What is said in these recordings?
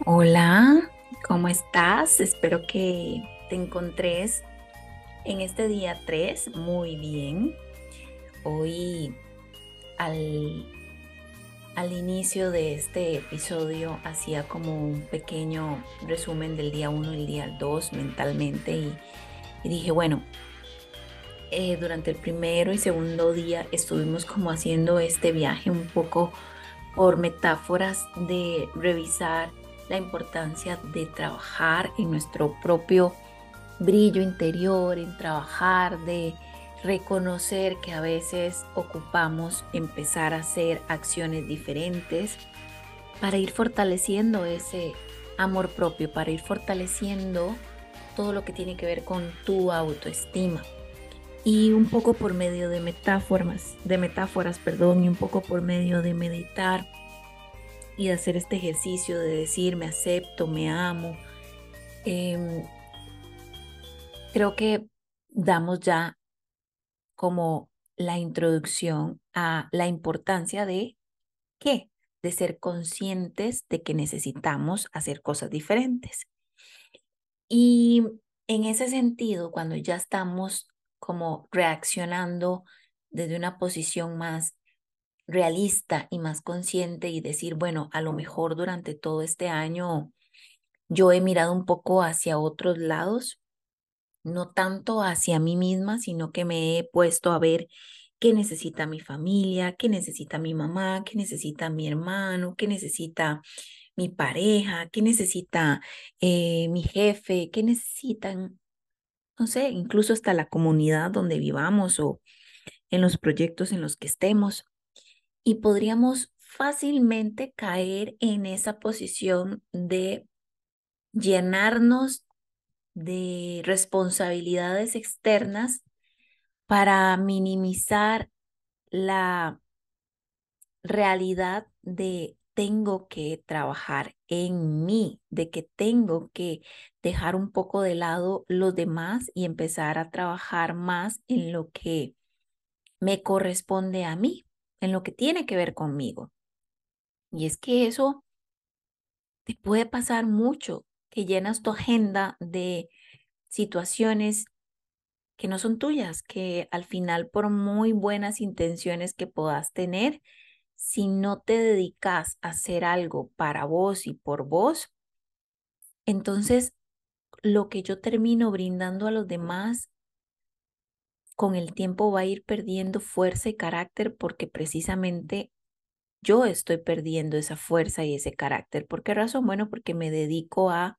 Hola, ¿cómo estás? Espero que te encontres en este día 3 muy bien. Hoy al, al inicio de este episodio hacía como un pequeño resumen del día 1 y el día 2 mentalmente y, dije, bueno, eh, durante el primero y segundo día estuvimos como haciendo este viaje un poco por metáforas de revisar la importancia de trabajar en nuestro propio brillo interior, en trabajar, de reconocer que a veces ocupamos empezar a hacer acciones diferentes para ir fortaleciendo ese amor propio, para ir fortaleciendo todo lo que tiene que ver con tu autoestima. Y un poco por medio de metáforas, de metáforas, perdón, y un poco por medio de meditar, y de hacer este ejercicio de decir me acepto, me amo, em, creo que damos ya como la introducción a la importancia de qué, de ser conscientes de que necesitamos hacer cosas diferentes. Y en ese sentido, cuando ya estamos como reaccionando desde una posición más realista y más consciente y decir, bueno, a lo mejor durante todo este año yo he mirado un poco hacia otros lados, no tanto hacia mí misma, sino que me he puesto a ver qué necesita mi familia, qué necesita mi mamá, qué necesita mi hermano, qué necesita mi pareja, qué necesita eh, mi jefe, qué necesitan, no sé, incluso hasta la comunidad donde vivamos o en los proyectos en los que estemos y podríamos fácilmente caer en esa posición de llenarnos de responsabilidades externas para minimizar la realidad de tengo que trabajar en mí, de que tengo que dejar un poco de lado los demás y empezar a trabajar más en lo que me corresponde a mí en lo que tiene que ver conmigo. Y es que eso te puede pasar mucho, que llenas tu agenda de situaciones que no son tuyas, que al final por muy buenas intenciones que puedas tener, si no te dedicas a hacer algo para vos y por vos, entonces lo que yo termino brindando a los demás con el tiempo va a ir perdiendo fuerza y carácter porque precisamente yo estoy perdiendo esa fuerza y ese carácter. ¿Por qué razón? Bueno, porque me dedico a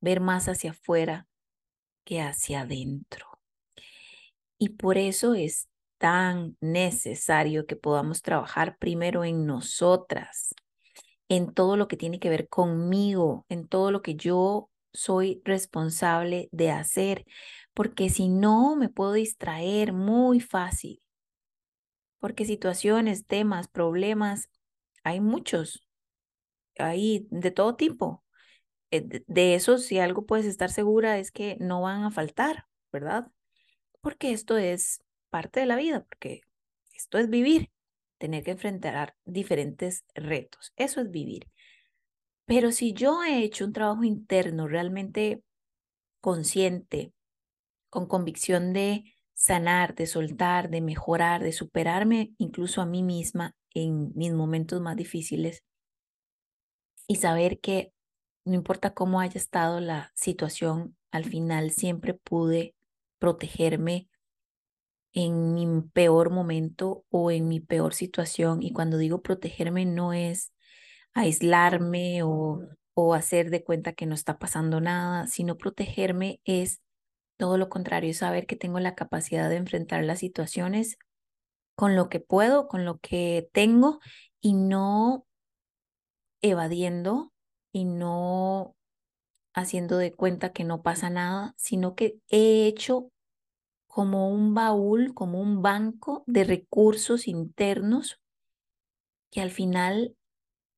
ver más hacia afuera que hacia adentro. Y por eso es tan necesario que podamos trabajar primero en nosotras, en todo lo que tiene que ver conmigo, en todo lo que yo soy responsable de hacer, porque si no me puedo distraer muy fácil, porque situaciones, temas, problemas, hay muchos, hay de todo tipo. Eh, de eso, si algo puedes estar segura es que no van a faltar, ¿verdad? Porque esto es parte de la vida, porque esto es vivir, tener que enfrentar diferentes retos, eso es vivir. Pero si yo he hecho un trabajo interno realmente consciente, con convicción de sanar, de soltar, de mejorar, de superarme incluso a mí misma en mis momentos más difíciles y saber que no importa cómo haya estado la situación, al final siempre pude protegerme en mi peor momento o en mi peor situación. Y cuando digo protegerme no es aislarme o, o hacer de cuenta que no está pasando nada, sino protegerme es todo lo contrario, es saber que tengo la capacidad de enfrentar las situaciones con lo que puedo, con lo que tengo y no evadiendo y no haciendo de cuenta que no pasa nada, sino que he hecho como un baúl, como un banco de recursos internos que al final,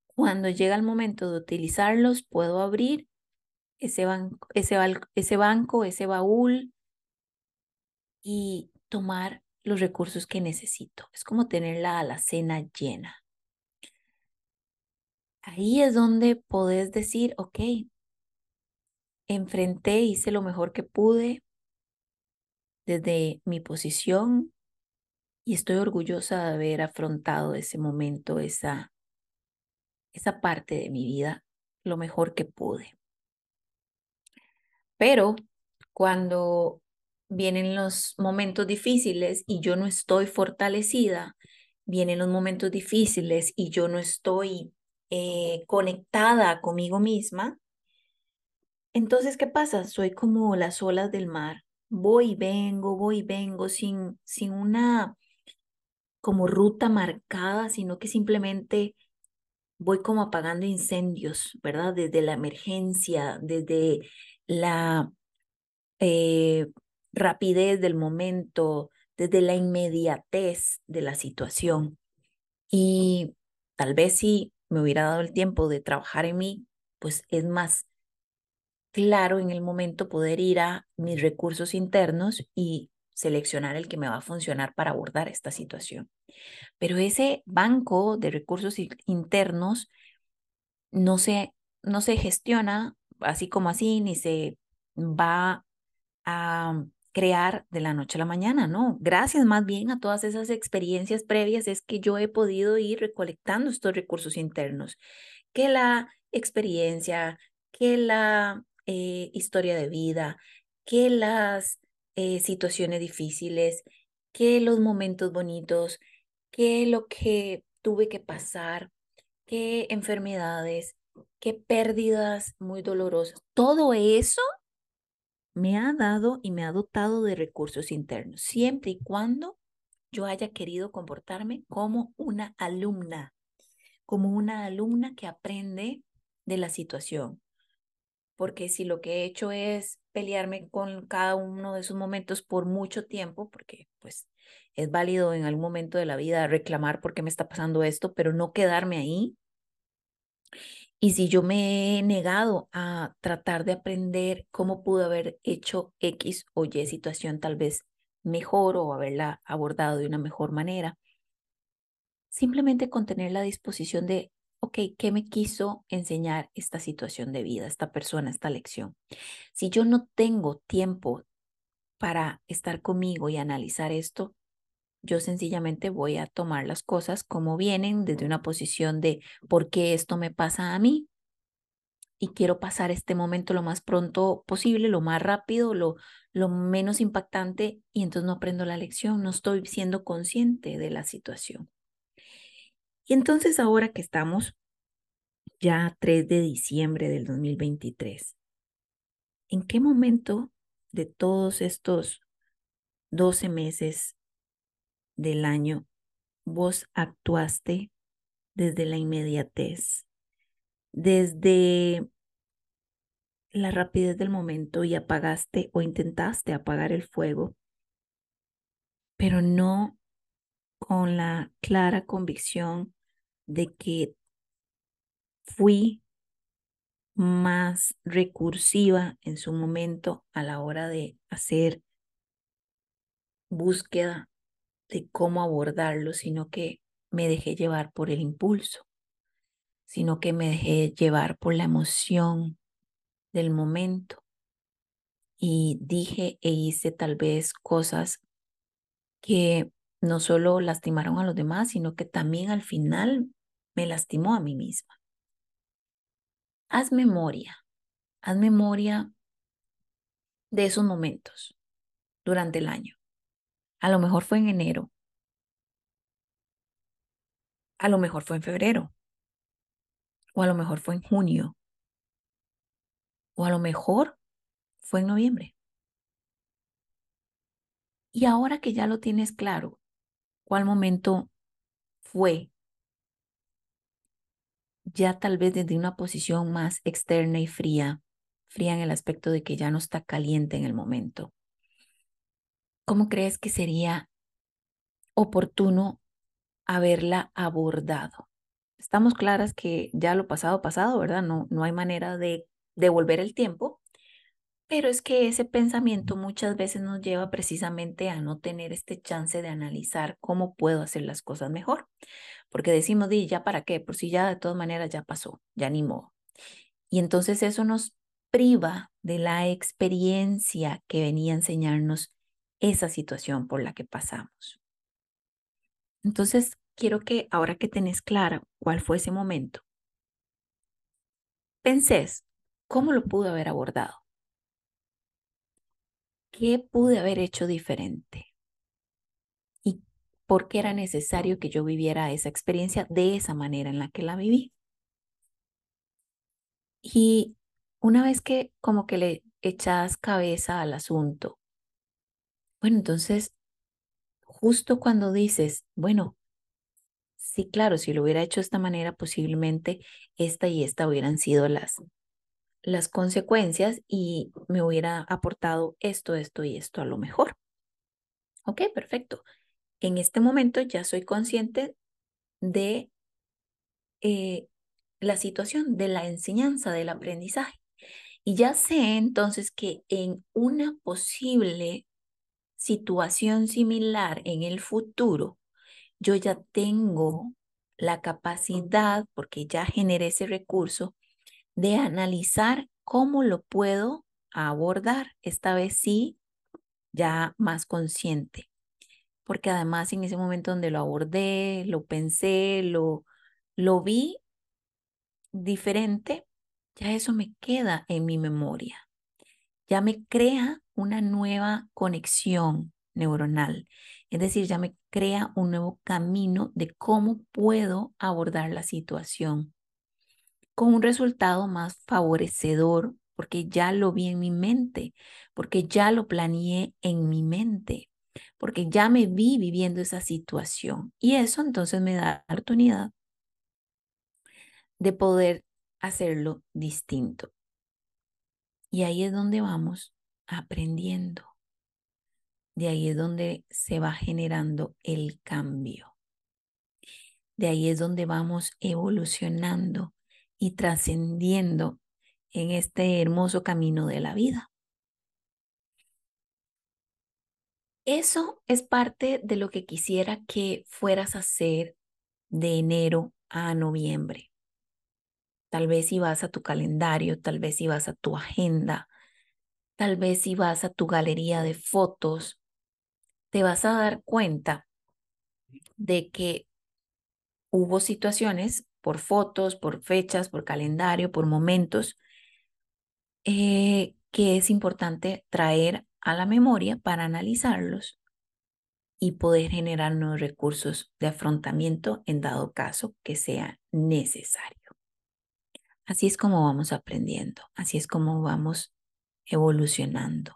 cuando llega el momento de utilizarlos, puedo abrir ese, banco, ese, ese banco, ese baúl y tomar los recursos que necesito. Es como tener la alacena llena. ahí es donde podés decir, ok, enfrenté, hice lo mejor que pude desde mi posición y estoy orgullosa de haber afrontado ese momento, esa, esa parte de mi vida, lo mejor que pude. Pero cuando vienen los momentos difíciles y yo no estoy fortalecida, vienen los momentos difíciles y yo no estoy eh, conectada conmigo misma, entonces, ¿qué pasa? Soy como las olas del mar. Voy y vengo, voy y vengo sin, sin una como ruta marcada, sino que simplemente voy como apagando incendios, ¿verdad? Desde la emergencia, desde la eh, rapidez del momento, desde la inmediatez de la situación. Y tal vez si me hubiera dado el tiempo de trabajar en mí, pues es más claro en el momento poder ir a mis recursos internos y seleccionar el que me va a funcionar para abordar esta situación. Pero ese banco de recursos internos no se, no se gestiona así como así, ni se va a crear de la noche a la mañana, no. Gracias más bien a todas esas experiencias previas es que yo he podido ir recolectando estos recursos internos, que la experiencia, que la eh, historia de vida, que las eh, situaciones difíciles, que los momentos bonitos, que lo que tuve que pasar, qué enfermedades, qué pérdidas muy dolorosas. Todo eso me ha dado y me ha dotado de recursos internos, siempre y cuando yo haya querido comportarme como una alumna, como una alumna que aprende de la situación. Porque si lo que he hecho es pelearme con cada uno de esos momentos por mucho tiempo, porque pues es válido en algún momento de la vida reclamar por qué me está pasando esto, pero no quedarme ahí, y si yo me he negado a tratar de aprender cómo pude haber hecho X o Y situación tal vez mejor o haberla abordado de una mejor manera, simplemente con tener la disposición de, ok, ¿qué me quiso enseñar esta situación de vida, esta persona, esta lección? Si yo no tengo tiempo para estar conmigo y analizar esto, yo sencillamente voy a tomar las cosas como vienen desde una posición de por qué esto me pasa a mí y quiero pasar este momento lo más pronto posible, lo más rápido, lo, lo menos impactante y entonces no aprendo la lección, no estoy siendo consciente de la situación. Y entonces ahora que estamos ya 3 de diciembre del 2023, ¿en qué momento de todos estos 12 meses del año, vos actuaste desde la inmediatez, desde la rapidez del momento y apagaste o intentaste apagar el fuego, pero no con la clara convicción de que fui más recursiva en su momento a la hora de hacer búsqueda de cómo abordarlo, sino que me dejé llevar por el impulso, sino que me dejé llevar por la emoción del momento. Y dije e hice tal vez cosas que no solo lastimaron a los demás, sino que también al final me lastimó a mí misma. Haz memoria, haz memoria de esos momentos durante el año. A lo mejor fue en enero. A lo mejor fue en febrero. O a lo mejor fue en junio. O a lo mejor fue en noviembre. Y ahora que ya lo tienes claro, ¿cuál momento fue? Ya tal vez desde una posición más externa y fría, fría en el aspecto de que ya no está caliente en el momento. ¿Cómo crees que sería oportuno haberla abordado? Estamos claras que ya lo pasado, pasado, ¿verdad? No, no hay manera de devolver el tiempo, pero es que ese pensamiento muchas veces nos lleva precisamente a no tener este chance de analizar cómo puedo hacer las cosas mejor. porque decimos, di, ya para qué, por si ya de todas maneras ya pasó, ya ni modo. Y entonces eso nos priva de la experiencia que venía a enseñarnos esa situación por la que pasamos. Entonces, quiero que ahora que tenés clara cuál fue ese momento, pensés cómo lo pude haber abordado. ¿Qué pude haber hecho diferente? ¿Y por qué era necesario que yo viviera esa experiencia de esa manera en la que la viví? Y una vez que como que le echas cabeza al asunto, bueno, entonces, justo cuando dices, bueno, sí, claro, si lo hubiera hecho de esta manera, posiblemente esta y esta hubieran sido las, las consecuencias y me hubiera aportado esto, esto y esto a lo mejor. Ok, perfecto. En este momento ya soy consciente de eh, la situación, de la enseñanza, del aprendizaje. Y ya sé entonces que en una posible situación similar en el futuro, yo ya tengo la capacidad, porque ya generé ese recurso, de analizar cómo lo puedo abordar, esta vez sí, ya más consciente. Porque además en ese momento donde lo abordé, lo pensé, lo, lo vi diferente, ya eso me queda en mi memoria. Ya me crea una nueva conexión neuronal. Es decir, ya me crea un nuevo camino de cómo puedo abordar la situación con un resultado más favorecedor porque ya lo vi en mi mente, porque ya lo planeé en mi mente, porque ya me vi viviendo esa situación. Y eso entonces me da la oportunidad de poder hacerlo distinto. Y ahí es donde vamos aprendiendo. De ahí es donde se va generando el cambio. De ahí es donde vamos evolucionando y trascendiendo en este hermoso camino de la vida. Eso es parte de lo que quisiera que fueras a hacer de enero a noviembre. Tal vez si vas a tu calendario, tal vez si vas a tu agenda, tal vez si vas a tu galería de fotos, te vas a dar cuenta de que hubo situaciones por fotos, por fechas, por calendario, por momentos, eh, que es importante traer a la memoria para analizarlos y poder generar nuevos recursos de afrontamiento en dado caso que sea necesario. Así es como vamos aprendiendo, así es como vamos evolucionando.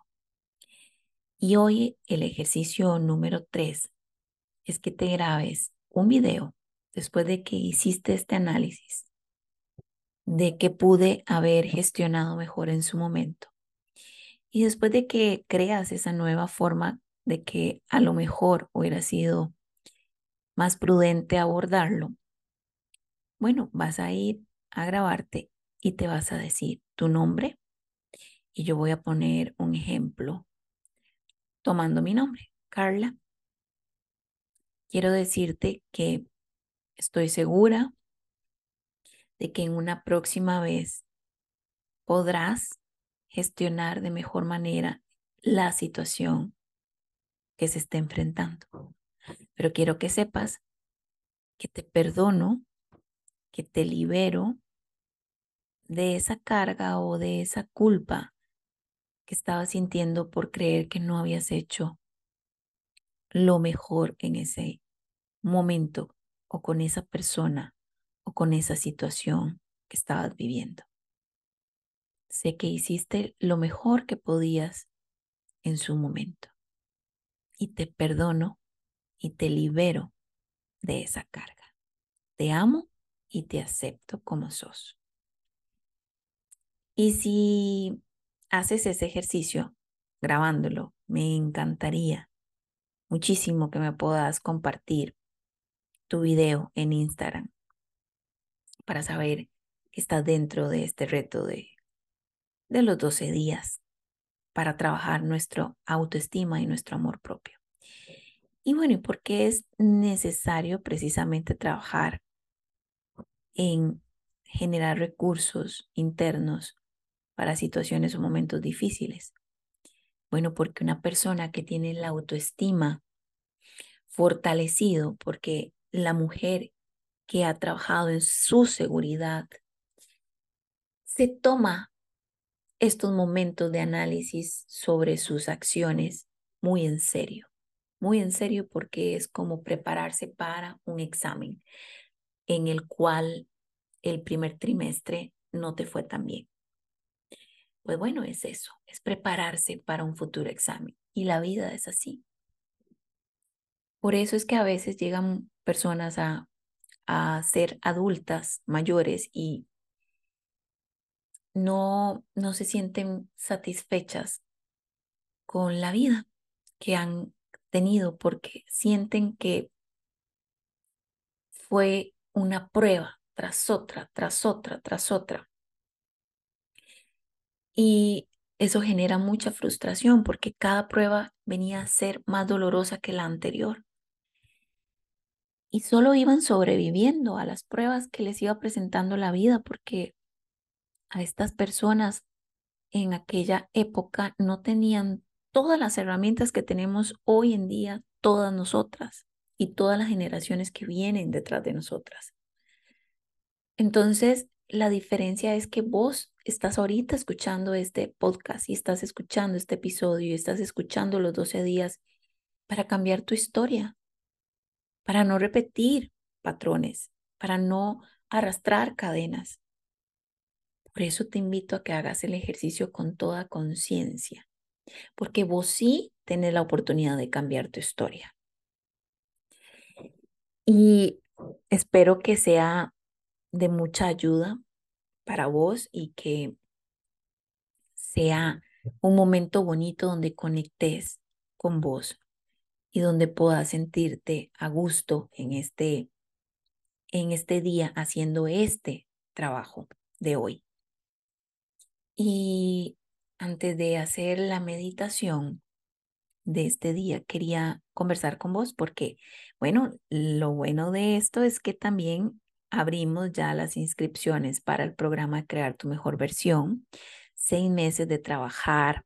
Y hoy el ejercicio número tres es que te grabes un video después de que hiciste este análisis de que pude haber gestionado mejor en su momento. Y después de que creas esa nueva forma de que a lo mejor hubiera sido más prudente abordarlo, bueno, vas a ir a grabarte y te vas a decir tu nombre y yo voy a poner un ejemplo tomando mi nombre, Carla. Quiero decirte que estoy segura de que en una próxima vez podrás gestionar de mejor manera la situación que se está enfrentando. Pero quiero que sepas que te perdono que te libero de esa carga o de esa culpa que estabas sintiendo por creer que no habías hecho lo mejor en ese momento o con esa persona o con esa situación que estabas viviendo. Sé que hiciste lo mejor que podías en su momento y te perdono y te libero de esa carga. Te amo y te acepto como sos. Y si haces ese ejercicio grabándolo, me encantaría muchísimo que me puedas compartir tu video en Instagram para saber que estás dentro de este reto de, de los 12 días para trabajar nuestro autoestima y nuestro amor propio. Y bueno, ¿y por qué es necesario precisamente trabajar en generar recursos internos para situaciones o momentos difíciles? Bueno, porque una persona que tiene la autoestima fortalecido, porque la mujer que ha trabajado en su seguridad se toma estos momentos de análisis sobre sus acciones muy en serio, muy en serio porque es como prepararse para un examen en el cual el primer trimestre no te fue tan bien. Pues bueno, es eso, es prepararse para un futuro examen. Y la vida es así. Por eso es que a veces llegan personas a, a ser adultas mayores y no, no se sienten satisfechas con la vida que han tenido porque sienten que fue una prueba tras otra, tras otra, tras otra. Y eso genera mucha frustración porque cada prueba venía a ser más dolorosa que la anterior. Y solo iban sobreviviendo a las pruebas que les iba presentando la vida porque a estas personas en aquella época no tenían todas las herramientas que tenemos hoy en día todas nosotras y todas las generaciones que vienen detrás de nosotras. Entonces, la diferencia es que vos estás ahorita escuchando este podcast y estás escuchando este episodio y estás escuchando los 12 días para cambiar tu historia, para no repetir patrones, para no arrastrar cadenas. Por eso te invito a que hagas el ejercicio con toda conciencia, porque vos sí tenés la oportunidad de cambiar tu historia. Y espero que sea de mucha ayuda para vos y que sea un momento bonito donde conectes con vos y donde puedas sentirte a gusto en este en este día haciendo este trabajo de hoy. Y antes de hacer la meditación de este día, quería conversar con vos porque, bueno, lo bueno de esto es que también abrimos ya las inscripciones para el programa Crear tu mejor versión. Seis meses de trabajar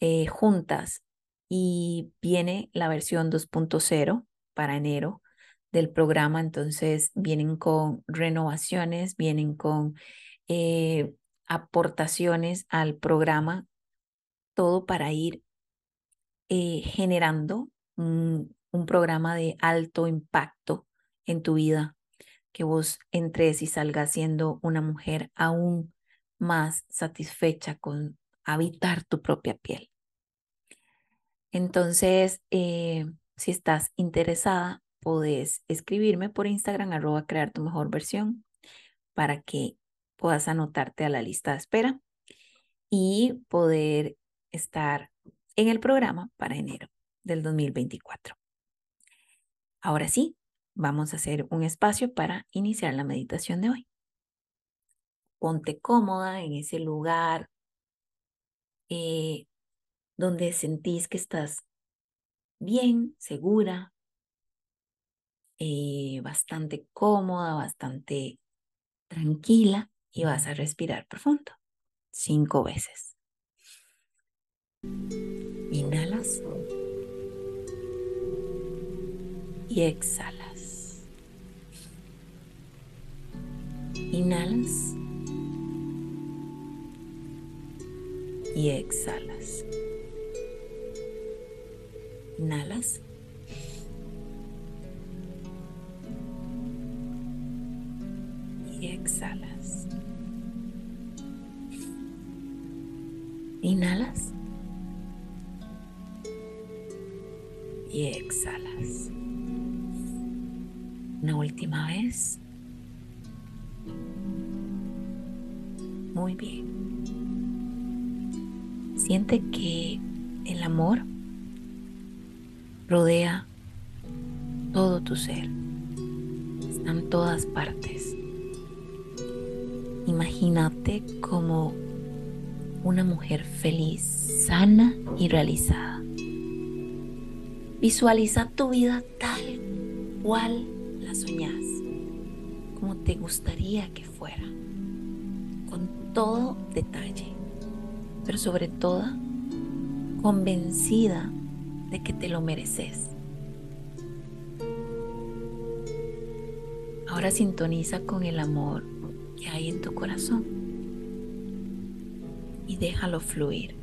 eh, juntas y viene la versión 2.0 para enero del programa. Entonces vienen con renovaciones, vienen con eh, aportaciones al programa, todo para ir eh, generando un, un programa de alto impacto en tu vida que vos entres y salgas siendo una mujer aún más satisfecha con habitar tu propia piel. Entonces, eh, si estás interesada, puedes escribirme por Instagram, arroba crear tu mejor versión, para que puedas anotarte a la lista de espera y poder estar en el programa para enero del 2024. Ahora sí, Vamos a hacer un espacio para iniciar la meditación de hoy. Ponte cómoda en ese lugar eh, donde sentís que estás bien, segura, eh, bastante cómoda, bastante tranquila y vas a respirar profundo cinco veces. Inhalas y exhalas. Inhalas y exhalas. Inhalas. Y exhalas. Inhalas. Siente que el amor rodea todo tu ser. Está en todas partes. Imagínate como una mujer feliz, sana y realizada. Visualiza tu vida tal cual la soñás, como te gustaría que fuera, con todo detalle, pero sobre todo convencida de que te lo mereces. Ahora sintoniza con el amor que hay en tu corazón y déjalo fluir,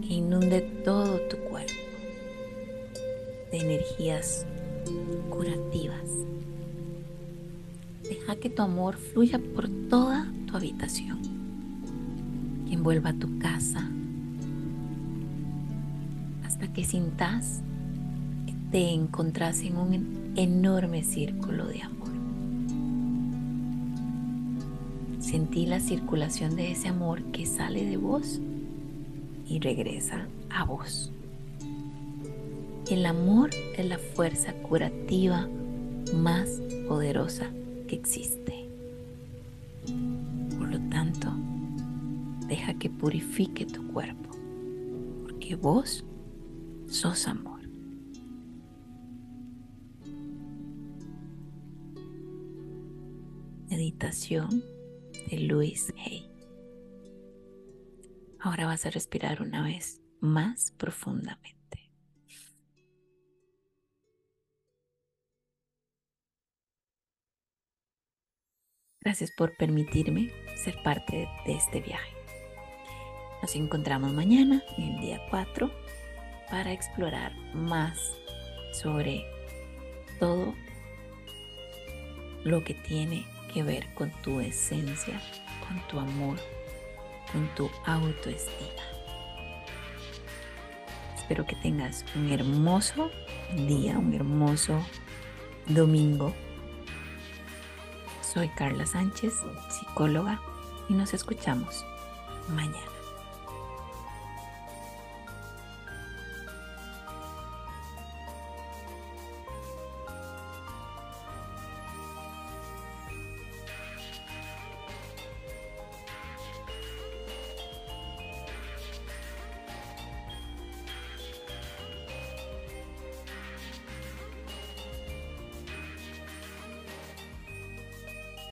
que inunde todo tu cuerpo de energías curativas. Deja que tu amor fluya por toda tu habitación, que envuelva tu casa, hasta que sintas que te encontrás en un enorme círculo de amor. Sentí la circulación de ese amor que sale de vos y regresa a vos. El amor es la fuerza curativa más poderosa que existe. Que purifique tu cuerpo, porque vos sos amor. Meditación de Luis Hay. Ahora vas a respirar una vez más profundamente. Gracias por permitirme ser parte de este viaje. Nos encontramos mañana, en el día 4, para explorar más sobre todo lo que tiene que ver con tu esencia, con tu amor, con tu autoestima. Espero que tengas un hermoso día, un hermoso domingo. Soy Carla Sánchez, psicóloga, y nos escuchamos mañana.